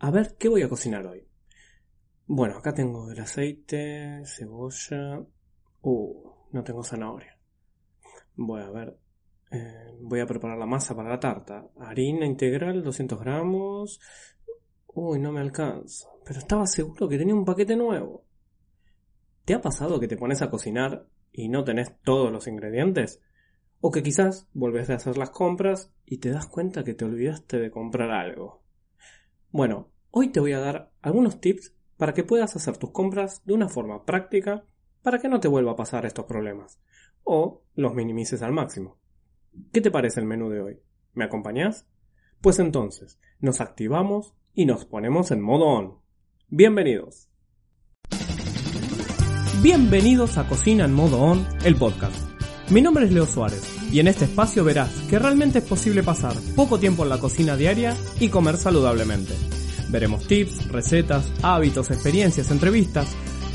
A ver, ¿qué voy a cocinar hoy? Bueno, acá tengo el aceite, cebolla... Uh, no tengo zanahoria. Voy a ver. Eh, voy a preparar la masa para la tarta. Harina integral, 200 gramos. Uy, no me alcanza. Pero estaba seguro que tenía un paquete nuevo. ¿Te ha pasado que te pones a cocinar y no tenés todos los ingredientes? O que quizás volvés a hacer las compras y te das cuenta que te olvidaste de comprar algo. Bueno, hoy te voy a dar algunos tips para que puedas hacer tus compras de una forma práctica para que no te vuelva a pasar estos problemas o los minimices al máximo. ¿Qué te parece el menú de hoy? ¿Me acompañas? Pues entonces, nos activamos y nos ponemos en modo on. Bienvenidos. Bienvenidos a Cocina en modo on, el podcast. Mi nombre es Leo Suárez y en este espacio verás que realmente es posible pasar poco tiempo en la cocina diaria y comer saludablemente. Veremos tips, recetas, hábitos, experiencias, entrevistas,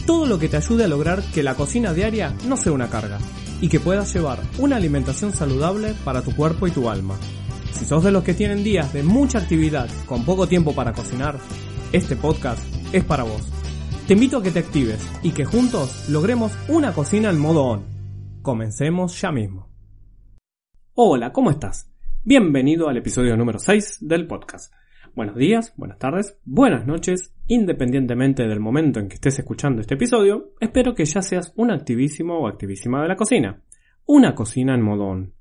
todo lo que te ayude a lograr que la cocina diaria no sea una carga y que puedas llevar una alimentación saludable para tu cuerpo y tu alma. Si sos de los que tienen días de mucha actividad con poco tiempo para cocinar, este podcast es para vos. Te invito a que te actives y que juntos logremos una cocina en modo on. Comencemos ya mismo. Hola, ¿cómo estás? Bienvenido al episodio número 6 del podcast. Buenos días, buenas tardes, buenas noches, independientemente del momento en que estés escuchando este episodio, espero que ya seas un activísimo o activísima de la cocina. Una cocina en modo on.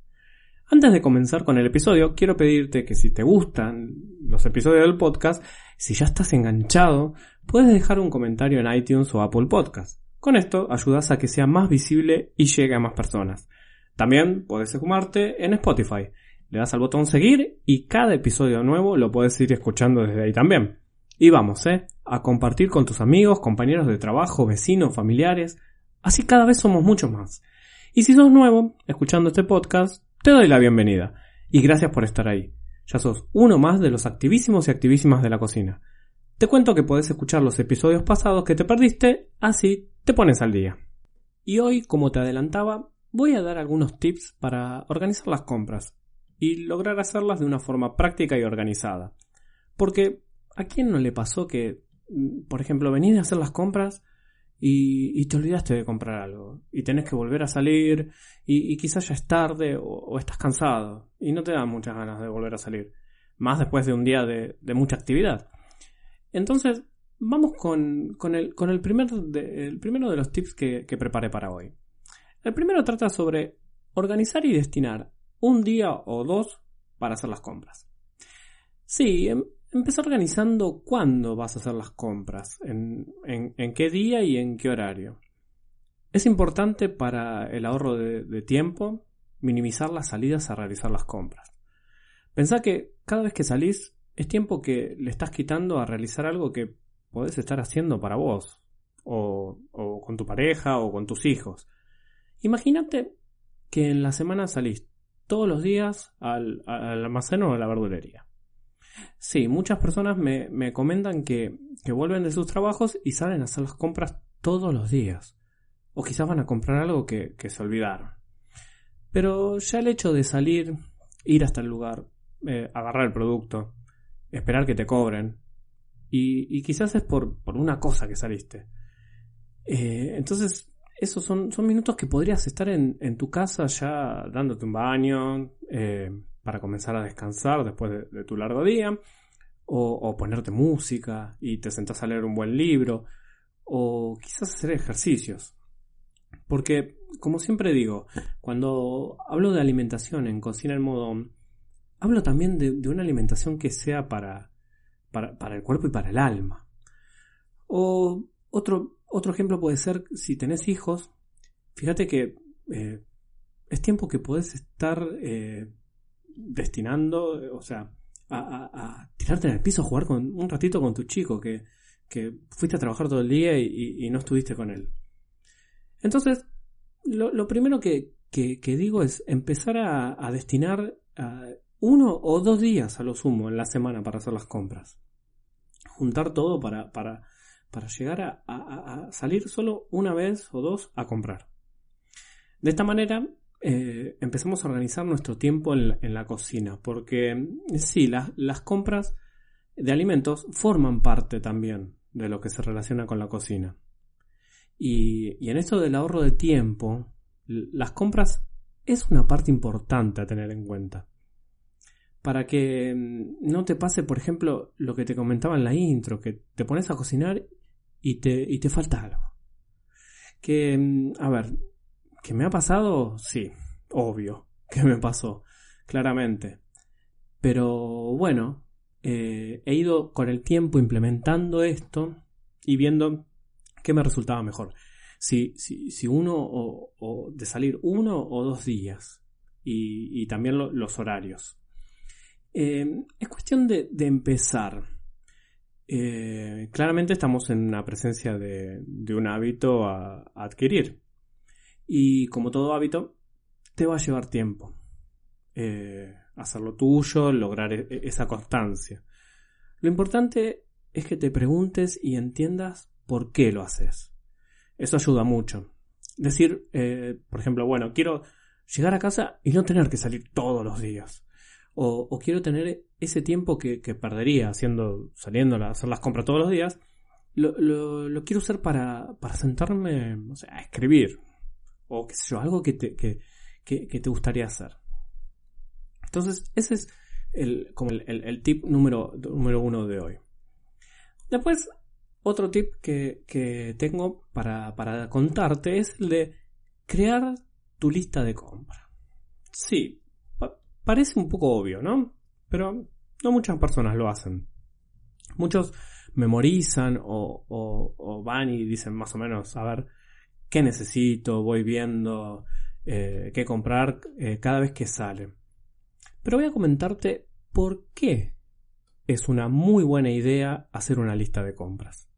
Antes de comenzar con el episodio, quiero pedirte que si te gustan los episodios del podcast, si ya estás enganchado, puedes dejar un comentario en iTunes o Apple Podcast. Con esto ayudas a que sea más visible y llegue a más personas. También puedes sumarte en Spotify. Le das al botón seguir y cada episodio nuevo lo puedes ir escuchando desde ahí también. Y vamos, ¿eh? A compartir con tus amigos, compañeros de trabajo, vecinos, familiares. Así cada vez somos muchos más. Y si sos nuevo, escuchando este podcast, te doy la bienvenida. Y gracias por estar ahí. Ya sos uno más de los activísimos y activísimas de la cocina. Te cuento que podés escuchar los episodios pasados que te perdiste, así te pones al día. Y hoy, como te adelantaba, voy a dar algunos tips para organizar las compras y lograr hacerlas de una forma práctica y organizada. Porque ¿a quién no le pasó que, mm, por ejemplo, venís a hacer las compras y, te olvidaste de comprar algo y tenés que volver a salir y, quizás ya es tarde o, estás cansado y no te dan muchas ganas de volver a salir, más después de un día de, mucha actividad. Entonces, vamos con, el, primer el primero de los tips que, que preparé para hoy. El primero trata sobre organizar y destinar un día o dos para hacer las compras. Sí, em, organizando cuándo vas a hacer las compras, en, qué día y en qué horario. Es importante para el ahorro de, tiempo minimizar las salidas a realizar las compras. Pensá que cada vez que salís es tiempo que le estás quitando a realizar algo que podés estar haciendo para vos, o con tu pareja, o con tus hijos. Imagínate que en la semana salís todos los días al, al almacén o a la verdulería. Sí, muchas personas me, comentan que, vuelven de sus trabajos y salen a hacer las compras todos los días. O quizás van a comprar algo que, se olvidaron. Pero ya el hecho de salir, ir hasta el lugar, eh, agarrar el producto, esperar que te cobren, y, quizás es por, una cosa que saliste. Eh, entonces, esos son, son minutos que podrías estar en, tu casa ya dándote un baño, eh, para comenzar a descansar después de, tu largo día, o, ponerte música y te sentás a leer un buen libro, o quizás hacer ejercicios. Porque, como siempre digo, cuando hablo de alimentación en Cocina en Modo, hablo también de, una alimentación que sea para, para, el cuerpo y para el alma. O otro, otro ejemplo puede ser si tenés hijos, fíjate que eh, es tiempo que podés estar eh, destinando, o sea, a, tirarte en el piso a jugar con, un ratito con tu chico que, que fuiste a trabajar todo el día y, no estuviste con él. Entonces, lo, primero que, que, digo es empezar a, destinar uno o dos días a lo sumo en la semana para hacer las compras. Juntar todo para, para, para llegar a, salir solo una vez o dos a comprar. De esta manera eh, empezamos a organizar nuestro tiempo en la, cocina, porque sí, las compras de alimentos forman parte también de lo que se relaciona con la cocina. Y, en esto del ahorro de tiempo, las compras es una parte importante a tener en cuenta. Para que mm, no te pase, por ejemplo, lo que te comentaba en la intro, que te pones a cocinar y te, y te falta algo. Que, mm, a ver, ¿que me ha pasado? Sí, obvio que me pasó, claramente. Pero bueno, eh, he ido con el tiempo implementando esto y viendo qué me resultaba mejor. Si, si, si uno o, de salir uno o dos días y, también los horarios. Eh, es cuestión de, empezar. Eh, claramente estamos en una presencia de, un hábito a, adquirir. Y como todo hábito, te va a llevar tiempo. Eh, hacerlo tuyo, lograr e, e, esa constancia. Lo importante es que te preguntes y entiendas por qué lo haces. Eso ayuda mucho. Decir, eh, por ejemplo, bueno, quiero llegar a casa y no tener que salir todos los días. O, quiero tener ese tiempo que, perdería haciendo, saliendo a hacer las compras todos los días. Lo, quiero usar para, para sentarme a escribir. O qué sé yo, algo que te, que, te gustaría hacer. Entonces, ese es el, el, tip número, número uno de hoy. Después, otro tip que, tengo para, contarte es el de crear tu lista de compra. Sí, parece un poco obvio, ¿no? Pero no muchas personas lo hacen. Muchos memorizan o, van y dicen más o menos, a ver, qué necesito, voy viendo eh, qué comprar eh, cada vez que sale. Pero voy a comentarte por qué es una muy buena idea hacer una lista de compras.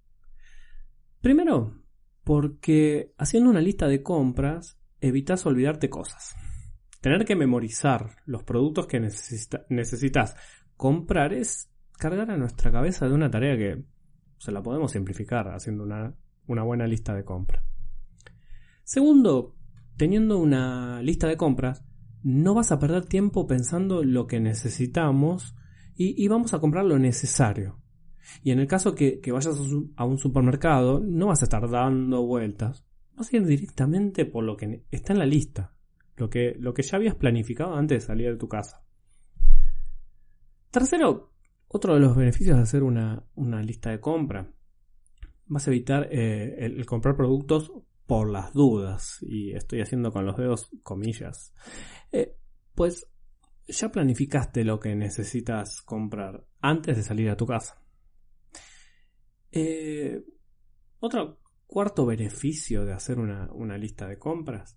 Primero, porque haciendo una lista de compras evitas olvidarte cosas. Tener que memorizar los productos que necesitas comprar es cargar a nuestra cabeza de una tarea que se la podemos simplificar haciendo una, una buena lista de compras. Segundo, teniendo una lista de compras, no vas a perder tiempo pensando lo que necesitamos y, vamos a comprar lo necesario. Y en el caso que, vayas a un supermercado, no vas a estar dando vueltas. Vas a ir directamente por lo que está en la lista. Lo que, lo que ya habías planificado antes de salir de tu casa. Tercero, otro de los beneficios de hacer una, lista de compra. Vas a evitar eh, el, comprar productos por las dudas. Y estoy haciendo con los dedos comillas. Eh, pues ya planificaste lo que necesitas comprar antes de salir a tu casa. Eh, otro cuarto beneficio de hacer una, lista de compras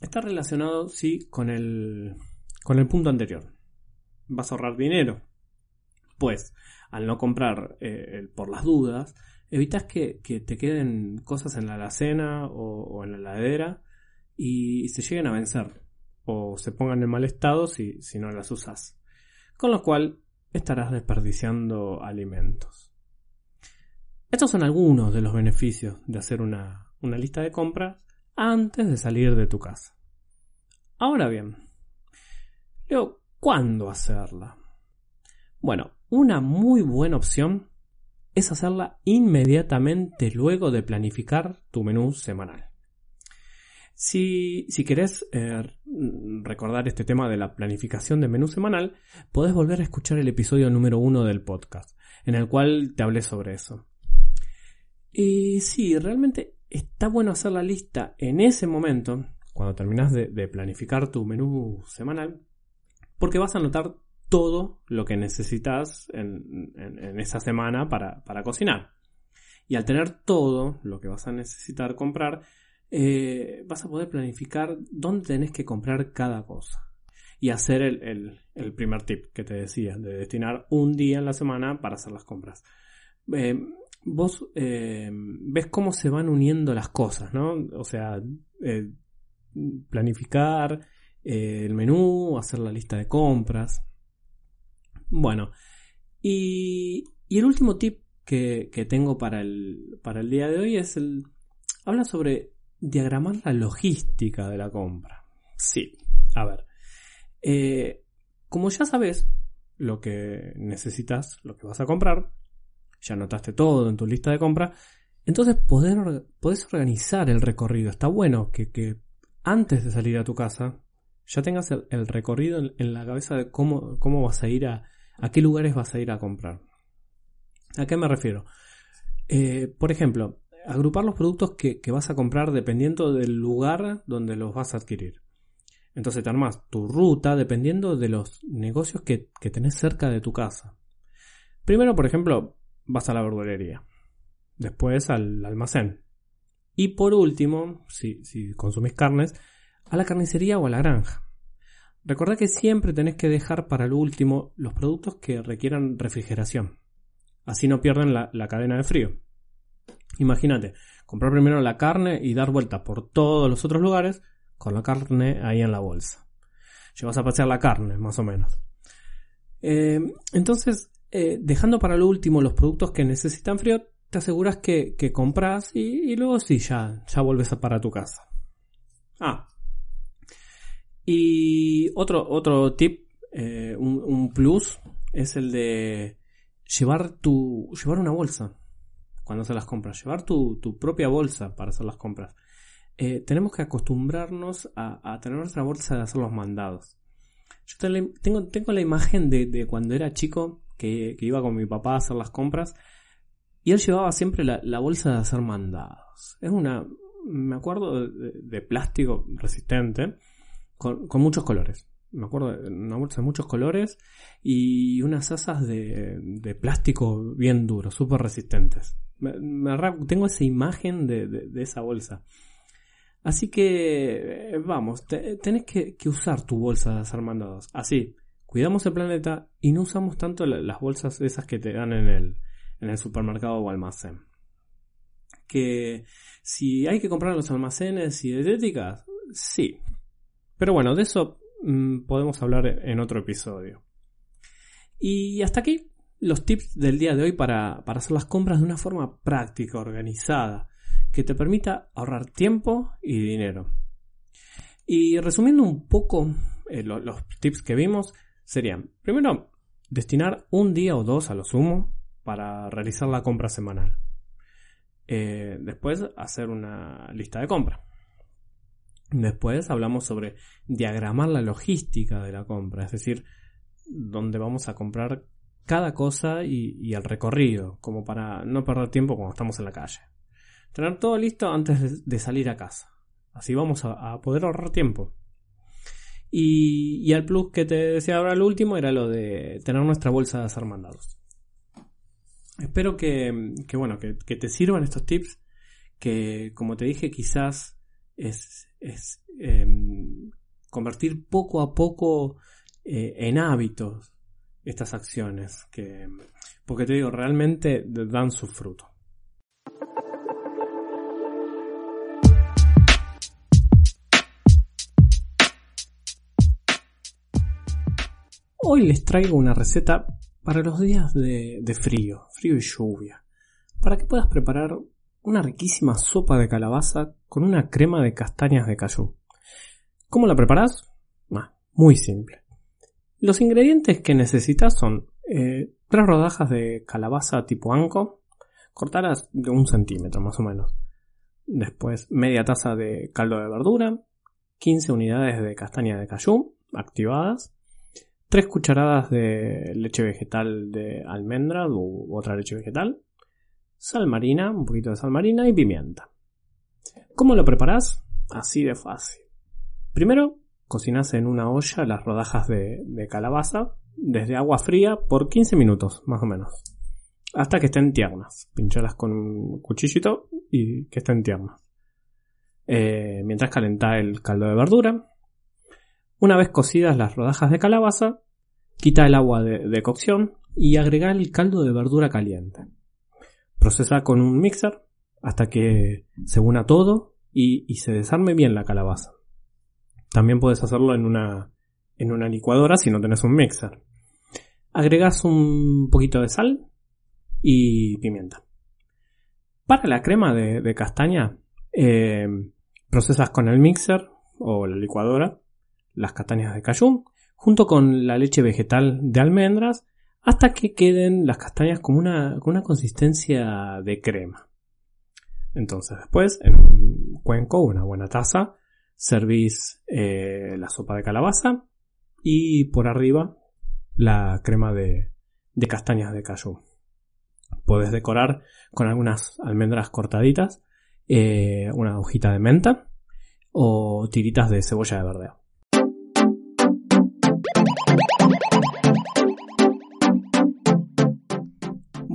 está relacionado, sí, con el, con el punto anterior. Vas a ahorrar dinero. Pues, al no comprar eh, por las dudas, evitas que, te queden cosas en la alacena o, en la heladera y se lleguen a vencer o se pongan en mal estado si, si no las usas. Con lo cual estarás desperdiciando alimentos. Estos son algunos de los beneficios de hacer una, una lista de compras antes de salir de tu casa. Ahora bien, luego, ¿cuándo hacerla? Bueno, una muy buena opción es hacerla inmediatamente luego de planificar tu menú semanal. Si, si querés eh, recordar este tema de la planificación de menú semanal, podés volver a escuchar el episodio número uno del podcast, en el cual te hablé sobre eso. Y sí, realmente está bueno hacer la lista en ese momento, cuando terminas de, planificar tu menú semanal, porque vas a anotar todo lo que necesitas en, esa semana para, cocinar. Y al tener todo lo que vas a necesitar comprar, eh, vas a poder planificar dónde tenés que comprar cada cosa. y hacer el, primer tip que te decía, de destinar un día en la semana para hacer las compras. Eh, vos eh, ves cómo se van uniendo las cosas, ¿no? O sea, eh, planificar el menú, hacer la lista de compras. Bueno, y, el último tip que, tengo para el, para el día de hoy es el... Habla sobre diagramar la logística de la compra. Sí, a ver. Eh, como ya sabes lo que necesitas, lo que vas a comprar, ya anotaste todo en tu lista de compra, entonces poder, podés organizar el recorrido. Está bueno que, antes de salir a tu casa ya tengas el, recorrido en, la cabeza de cómo, cómo vas a ir a, a qué lugares vas a ir a comprar. ¿A qué me refiero? Eh, por ejemplo, agrupar los productos que, vas a comprar dependiendo del lugar donde los vas a adquirir. Entonces te armas tu ruta dependiendo de los negocios que, tenés cerca de tu casa. Primero, por ejemplo, vas a la verdulería. Después al almacén. Y por último, si, si consumís carnes, a la carnicería o a la granja. Recordad que siempre tenés que dejar para el último los productos que requieran refrigeración. Así no pierden la cadena de frío. Imagínate, comprar primero la carne y dar vueltas por todos los otros lugares con la carne ahí en la bolsa. Llevas a pasear la carne, más o menos. Eh, entonces, eh, dejando para lo último los productos que necesitan frío, te aseguras que, compras y, luego sí, ya, ya vuelves a para tu casa. Ah. Y otro, otro tip, eh, un, un, plus, es el de llevar tu. llevar una bolsa cuando haces las compras. Llevar tu, propia bolsa para hacer las compras. Eh, tenemos que acostumbrarnos a, tener nuestra bolsa de hacer los mandados. Yo tengo, tengo la imagen de, cuando era chico que, iba con mi papá a hacer las compras y él llevaba siempre la, bolsa de hacer mandados. Es una, me acuerdo de, plástico resistente con, muchos colores. Me acuerdo de una bolsa de muchos colores y unas asas de, plástico bien duro, súper resistentes tengo esa imagen de, esa bolsa. Así que, eh, vamos, tenés que, usar tu bolsa de hacer mandados. Así, cuidamos el planeta y no usamos tanto las bolsas esas que te dan en el, en el supermercado o almacén. Que si hay que comprar los almacenes y dietéticas, sí. Pero bueno, de eso mm, podemos hablar en otro episodio. Y hasta aquí los tips del día de hoy para, hacer las compras de una forma práctica, organizada, que te permita ahorrar tiempo y dinero. Y resumiendo un poco eh, los tips que vimos, serían, primero, destinar un día o dos a lo sumo para realizar la compra semanal. Eh, después, hacer una lista de compra. Después hablamos sobre diagramar la logística de la compra, es decir, dónde vamos a comprar cada cosa y, el recorrido, como para no perder tiempo cuando estamos en la calle. Tener todo listo antes de, salir a casa. Así vamos a, poder ahorrar tiempo. Y, el plus que te decía ahora el último era lo de tener nuestra bolsa de hacer mandados. Espero que, bueno, que, te sirvan estos tips. Que como te dije, quizás es, em, convertir poco a poco eh, en hábitos estas acciones que porque te digo realmente dan su fruto Hoy les traigo una receta para los días de, frío, frío y lluvia, para que puedas preparar una riquísima sopa de calabaza con una crema de castañas de cayú. ¿Cómo la preparas? Ah, muy simple. Los ingredientes que necesitas son eh, tres rodajas de calabaza tipo anco, cortadas de un centímetro más o menos. Después media taza de caldo de verdura, 15 unidades de castaña de cayú activadas, 3 cucharadas de leche vegetal de almendra u otra leche vegetal, sal marina, un poquito de sal marina y pimienta. ¿Cómo lo preparas? Así de fácil. Primero Cocinas en una olla las rodajas de, calabaza desde agua fría por 15 minutos, más o menos. Hasta que estén tiernas. Pinchalas con un cuchillito y que estén tiernas. Eh, mientras calenta el caldo de verdura. Una vez cocidas las rodajas de calabaza, quita el agua de, cocción y agrega el caldo de verdura caliente. Procesa con un mixer hasta que se una todo y, se desarme bien la calabaza. También puedes hacerlo en una, en una licuadora si no tenés un mixer. Agregas un poquito de sal y pimienta. Para la crema de, castaña, eh, procesas con el mixer o la licuadora las castañas de cayú junto con la leche vegetal de almendras hasta que queden las castañas como una, con una consistencia de crema. Entonces después, en un cuenco, una buena taza, servís eh, la sopa de calabaza y por arriba la crema de, de castañas de cayú. Puedes decorar con algunas almendras cortaditas, eh, una hojita de menta o tiritas de cebolla de verdeo.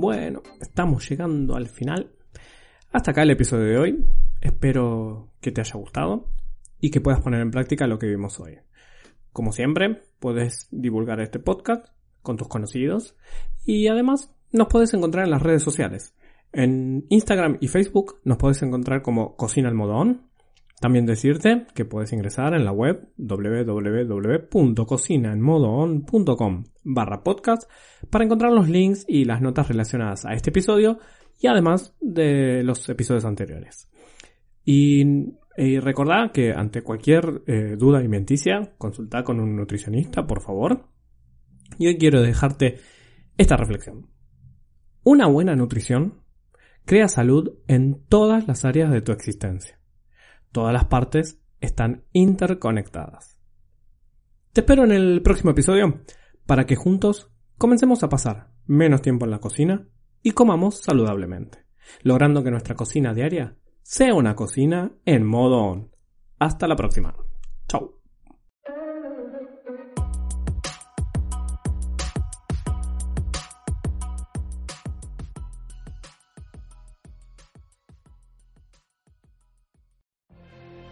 Bueno, estamos llegando al final. Hasta acá el episodio de hoy. Espero que te haya gustado y que puedas poner en práctica lo que vimos hoy. Como siempre, puedes divulgar este podcast con tus conocidos y además nos puedes encontrar en las redes sociales. En Instagram y Facebook nos puedes encontrar como Cocina al Modón. También decirte que puedes ingresar en la web www.cocinaenmodoon.com barra podcast para encontrar los links y las notas relacionadas a este episodio y además de los episodios anteriores. Y, recordad que ante cualquier eh, duda alimenticia, consulta con un nutricionista, por favor. Y hoy quiero dejarte esta reflexión. Una buena nutrición crea salud en todas las áreas de tu existencia. Todas las partes están interconectadas. Te espero en el próximo episodio para que juntos comencemos a pasar menos tiempo en la cocina y comamos saludablemente, logrando que nuestra cocina diaria sea una cocina en modo on. Hasta la próxima. Chao.